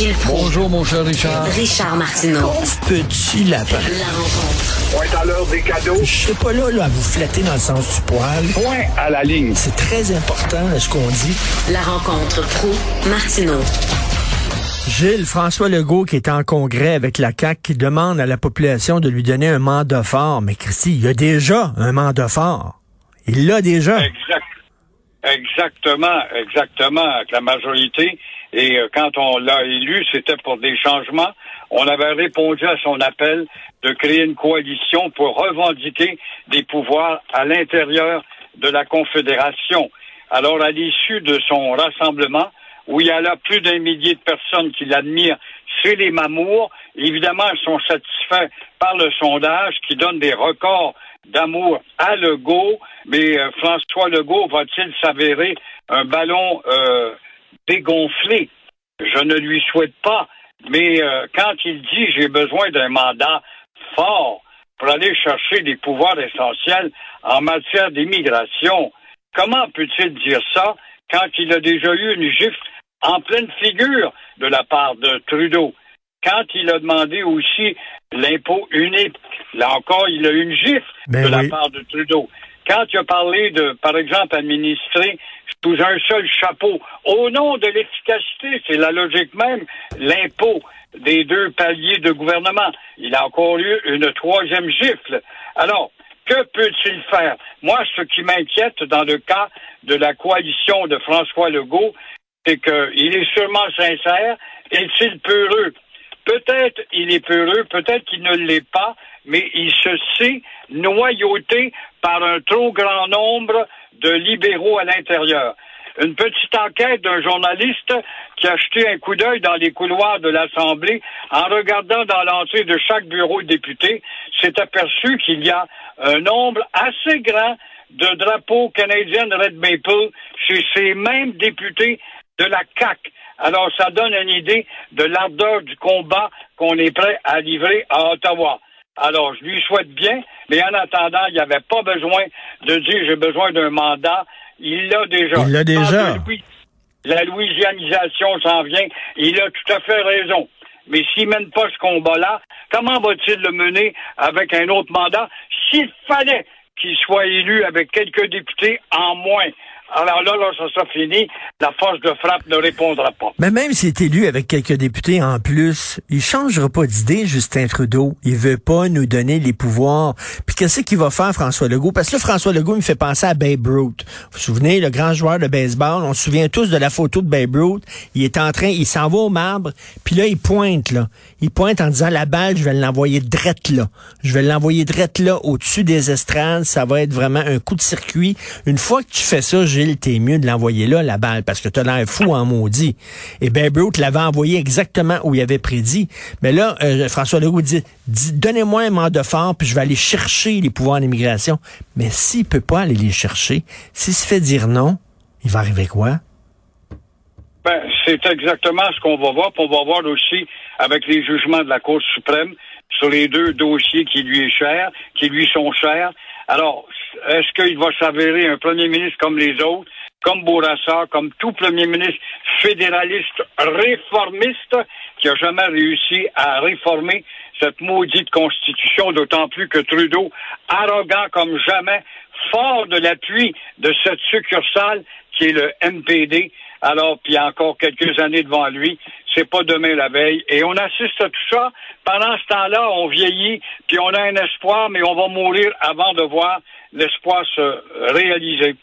Gilles Proulx. Bonjour, mon cher Richard. Richard Martineau. Petit lapin. La rencontre. Point à l'heure des cadeaux. Je suis pas là, là à vous flatter dans le sens du poil. Point à la ligne. C'est très important là, ce qu'on dit. La rencontre pro martineau Gilles, François Legault qui est en congrès avec la CAQ qui demande à la population de lui donner un mandat fort. Mais Christy, il y a déjà un mandat fort. Il l'a déjà. Exact. Exactement, exactement, avec la majorité. Et euh, quand on l'a élu, c'était pour des changements. On avait répondu à son appel de créer une coalition pour revendiquer des pouvoirs à l'intérieur de la Confédération. Alors, à l'issue de son rassemblement, où il y a là plus d'un millier de personnes qui l'admirent, c'est les Mamours. Évidemment, ils sont satisfaits par le sondage qui donne des records d'amour à Legault, mais euh, François Legault va-t-il s'avérer un ballon euh, dégonflé? Je ne lui souhaite pas, mais euh, quand il dit j'ai besoin d'un mandat fort pour aller chercher des pouvoirs essentiels en matière d'immigration, comment peut-il dire ça quand il a déjà eu une gifle en pleine figure de la part de Trudeau? Quand il a demandé aussi l'impôt unique, là encore, il a eu une gifle Ben de la part de Trudeau. Quand il a parlé de, par exemple, administrer sous un seul chapeau, au nom de l'efficacité, c'est la logique même, l'impôt des deux paliers de gouvernement, il a encore eu une troisième gifle. Alors, que peut-il faire? Moi, ce qui m'inquiète dans le cas de la coalition de François Legault, c'est qu'il est sûrement sincère. Est-il peureux? Peut-être il est peureux, peut-être qu'il ne l'est pas, mais il se sait noyauté par un trop grand nombre de libéraux à l'intérieur. Une petite enquête d'un journaliste qui a jeté un coup d'œil dans les couloirs de l'Assemblée en regardant dans l'entrée de chaque bureau de député, s'est aperçu qu'il y a un nombre assez grand de drapeaux canadiens Red Maple chez ces mêmes députés de la CAQ. Alors, ça donne une idée de l'ardeur du combat qu'on est prêt à livrer à Ottawa. Alors, je lui souhaite bien, mais en attendant, il n'y avait pas besoin de dire j'ai besoin d'un mandat. Il l'a déjà. Il l'a déjà. Louis- La louisianisation s'en vient. Il a tout à fait raison. Mais s'il mène pas ce combat-là, comment va-t-il le mener avec un autre mandat? S'il fallait qu'il soit élu avec quelques députés en moins? Alors là, là, ça sera fini. La force de frappe ne répondra pas. Mais même s'il est élu avec quelques députés en plus, il changera pas d'idée, Justin Trudeau. Il veut pas nous donner les pouvoirs. Puis qu'est-ce qu'il va faire, François Legault? Parce que là, François Legault me fait penser à Babe Ruth. Vous vous souvenez, le grand joueur de baseball, on se souvient tous de la photo de Babe Ruth. Il est en train, il s'en va au marbre, puis là, il pointe, là. Il pointe en disant, la balle, je vais l'envoyer drette là. Je vais l'envoyer drette là, au-dessus des estrades. Ça va être vraiment un coup de circuit. Une fois que tu fais ça, Gilles, t'es mieux de l'envoyer là, la balle, parce que t'as l'air fou en maudit. Et Babe Ruth l'avait envoyé exactement où il avait prédit. Mais là, euh, François Legault dit, dit, donnez-moi un mandat fort, puis je vais aller chercher les pouvoirs d'immigration. Mais s'il peut pas aller les chercher, s'il se fait dire non, il va arriver quoi? Ben, c'est exactement ce qu'on va voir. Puis on va voir aussi avec les jugements de la Cour suprême sur les deux dossiers qui lui qui lui sont chers. Alors, est-ce qu'il va s'avérer un premier ministre comme les autres, comme Bourassa, comme tout premier ministre fédéraliste réformiste qui a jamais réussi à réformer cette maudite constitution, d'autant plus que Trudeau, arrogant comme jamais, fort de l'appui de cette succursale qui est le MPD, alors, puis encore quelques années devant lui, c'est pas demain la veille. Et on assiste à tout ça. Pendant ce temps-là, on vieillit, puis on a un espoir, mais on va mourir avant de voir l'espoir se réaliser.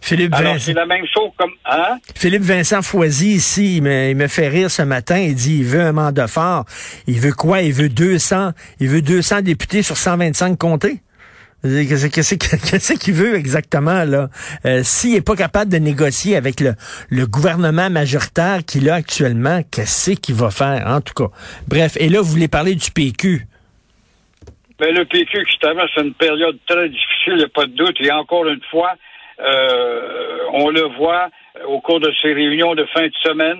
Philippe Alors, Vincent, c'est la même chose comme... Hein? Philippe Vincent Foisy, ici, il me, il me fait rire ce matin. Il dit, il veut un mandat fort. Il veut quoi? Il veut 200, il veut 200 députés sur 125 comtés? Qu'est-ce qu'il veut exactement là Euh, S'il est pas capable de négocier avec le, gouvernement majoritaire qu'il a actuellement, qu'est-ce qu'il va faire en tout cas? Bref, et là vous voulez parler du PQ. Mais le PQ qui traverse une période très difficile, il n'y a pas de doute. Et encore une fois, euh, on le voit au cours de ces réunions de fin de semaine,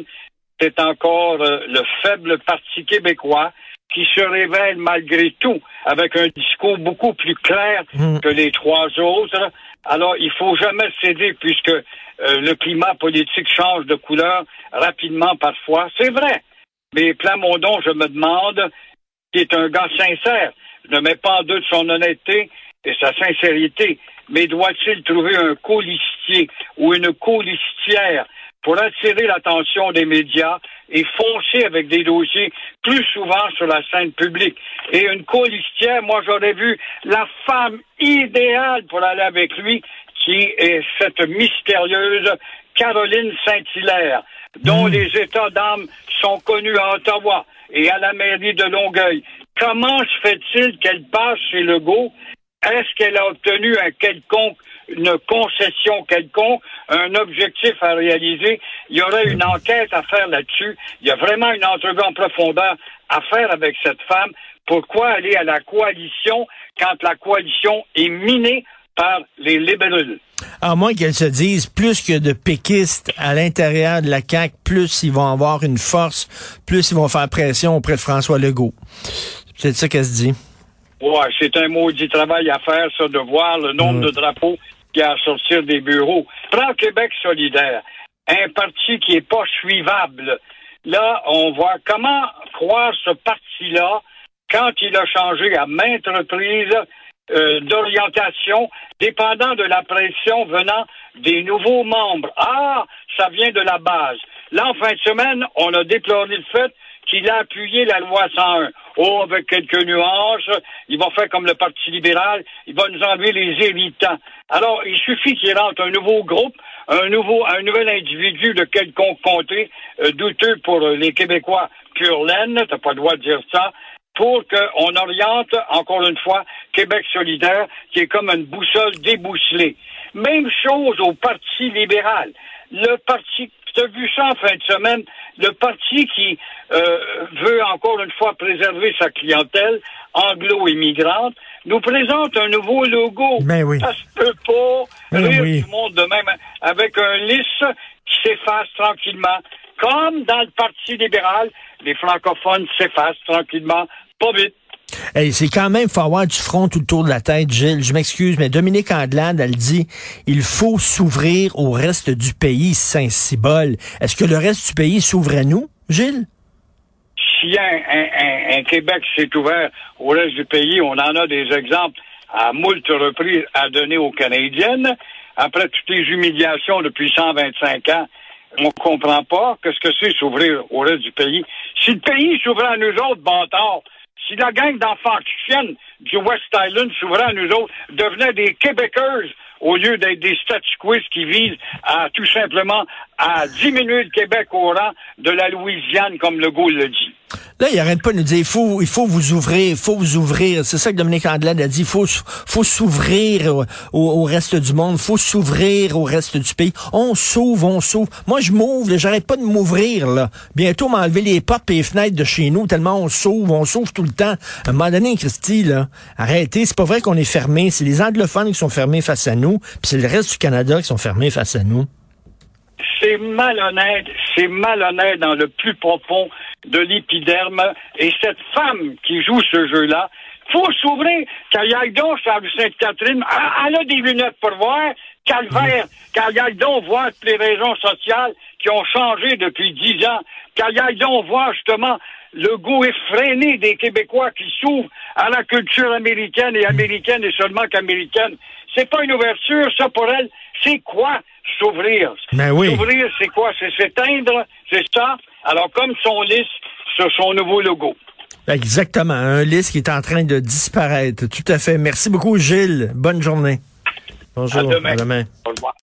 c'est encore euh, le faible Parti québécois qui se révèle malgré tout avec un discours beaucoup plus clair Mm. que les trois autres. Alors, il faut jamais céder puisque euh, le climat politique change de couleur rapidement parfois. C'est vrai. Mais Plamondon, je me demande, qui est un gars sincère, je ne mets pas en doute son honnêteté et sa sincérité, mais doit-il trouver un colistier ou une colistière pour attirer l'attention des médias et foncer avec des dossiers plus souvent sur la scène publique. Et une colistière, moi j'aurais vu la femme idéale pour aller avec lui, qui est cette mystérieuse Caroline Saint-Hilaire, dont les états d'âme sont connus à Ottawa et à la mairie de Longueuil. Comment se fait-il qu'elle passe chez Legault? Est-ce qu'elle a obtenu un quelconque, une concession quelconque, un objectif à réaliser? Il y aurait une enquête à faire là-dessus. Il y a vraiment une entrevue en profondeur à faire avec cette femme. Pourquoi aller à la coalition quand la coalition est minée par les libéraux? À moins qu'elle se dise plus que de péquistes à l'intérieur de la CAQ, plus ils vont avoir une force, plus ils vont faire pression auprès de François Legault. C'est ça qu'elle se dit. Ouais, c'est un maudit travail à faire, ça, de voir le nombre de drapeaux qui à sortir des bureaux. Prends Québec solidaire, un parti qui est pas suivable. Là, on voit comment croire ce parti-là quand il a changé à maintes reprises euh, d'orientation, dépendant de la pression venant des nouveaux membres. Ah, ça vient de la base. Là, en fin de semaine, on a déploré le fait qu'il a appuyé la loi 101. Oh, avec quelques nuances, il va faire comme le Parti libéral, il va nous enlever les irritants. Alors, il suffit qu'il rentre un nouveau groupe, un nouveau, un nouvel individu de quelconque comté, euh, douteux pour euh, les Québécois pure laine, t'as pas le droit de dire ça, pour qu'on oriente, encore une fois, Québec solidaire, qui est comme une boussole débousselée. Même chose au Parti libéral. Le parti, tu as vu ça en fin de semaine, le parti qui euh, veut encore une fois préserver sa clientèle anglo-immigrante, nous présente un nouveau logo. Ben oui. Ça se peut pas Ben rire oui. du monde de même avec un lisse qui s'efface tranquillement. Comme dans le Parti libéral, les francophones s'effacent tranquillement, pas vite. C'est quand même, faut du front tout autour de la tête, Gilles. Je m'excuse, mais Dominique Anglade, elle dit, il faut s'ouvrir au reste du pays, Saint-Cybole. Est-ce que le reste du pays s'ouvre à nous, Gilles? si un, un- un- Québec s'est ouvert au reste du pays, on en a des exemples à moult reprises à donner aux Canadiennes. Après toutes les humiliations depuis 125 ans, on comprend pas ce que c'est s'ouvrir au reste du pays. Si le pays s'ouvrait à nous autres, bâtards, si la gang d'enfants viennent du West Island s'ouvrait à nous autres, devenait des Québécoises au lieu d'être des statu quos qui visent à tout simplement à diminuer le Québec au rang de la Louisiane, comme Legault le dit. Là, il arrête pas de nous dire, il faut, il faut vous ouvrir, il faut vous ouvrir. C'est ça que Dominique Anglade a dit. Il faut, s'ouvrir au, reste du monde. Il faut s'ouvrir au reste du pays. On s'ouvre, on s'ouvre. Moi, je m'ouvre, j'arrête pas de m'ouvrir, là. Bientôt, m'enlever les portes et les fenêtres de chez nous, tellement on s'ouvre, on s'ouvre tout le temps. À un moment donné, Christy, là, arrêtez. C'est pas vrai qu'on est fermé. C'est les anglophones qui sont fermés face à nous, puis c'est le reste du Canada qui sont fermés face à nous. C'est malhonnête, c'est malhonnête dans le plus profond de l'épiderme. Et cette femme qui joue ce jeu-là, faut s'ouvrir. Donc sur Sainte-Catherine, elle, a des lunettes pour voir. Calvaire, aille donc voir toutes les raisons sociales qui ont changé depuis dix ans. Donc voir justement le goût effréné des Québécois qui s'ouvrent à la culture américaine et américaine et seulement qu'américaine. C'est pas une ouverture, ça pour elle. C'est quoi s'ouvrir? Ben oui. S'ouvrir, c'est quoi? C'est s'éteindre, c'est ça? Alors, comme son liste sur son nouveau logo. Exactement. Un liste qui est en train de disparaître. Tout à fait. Merci beaucoup, Gilles. Bonne journée. Bonjour. À demain. À demain. Au revoir.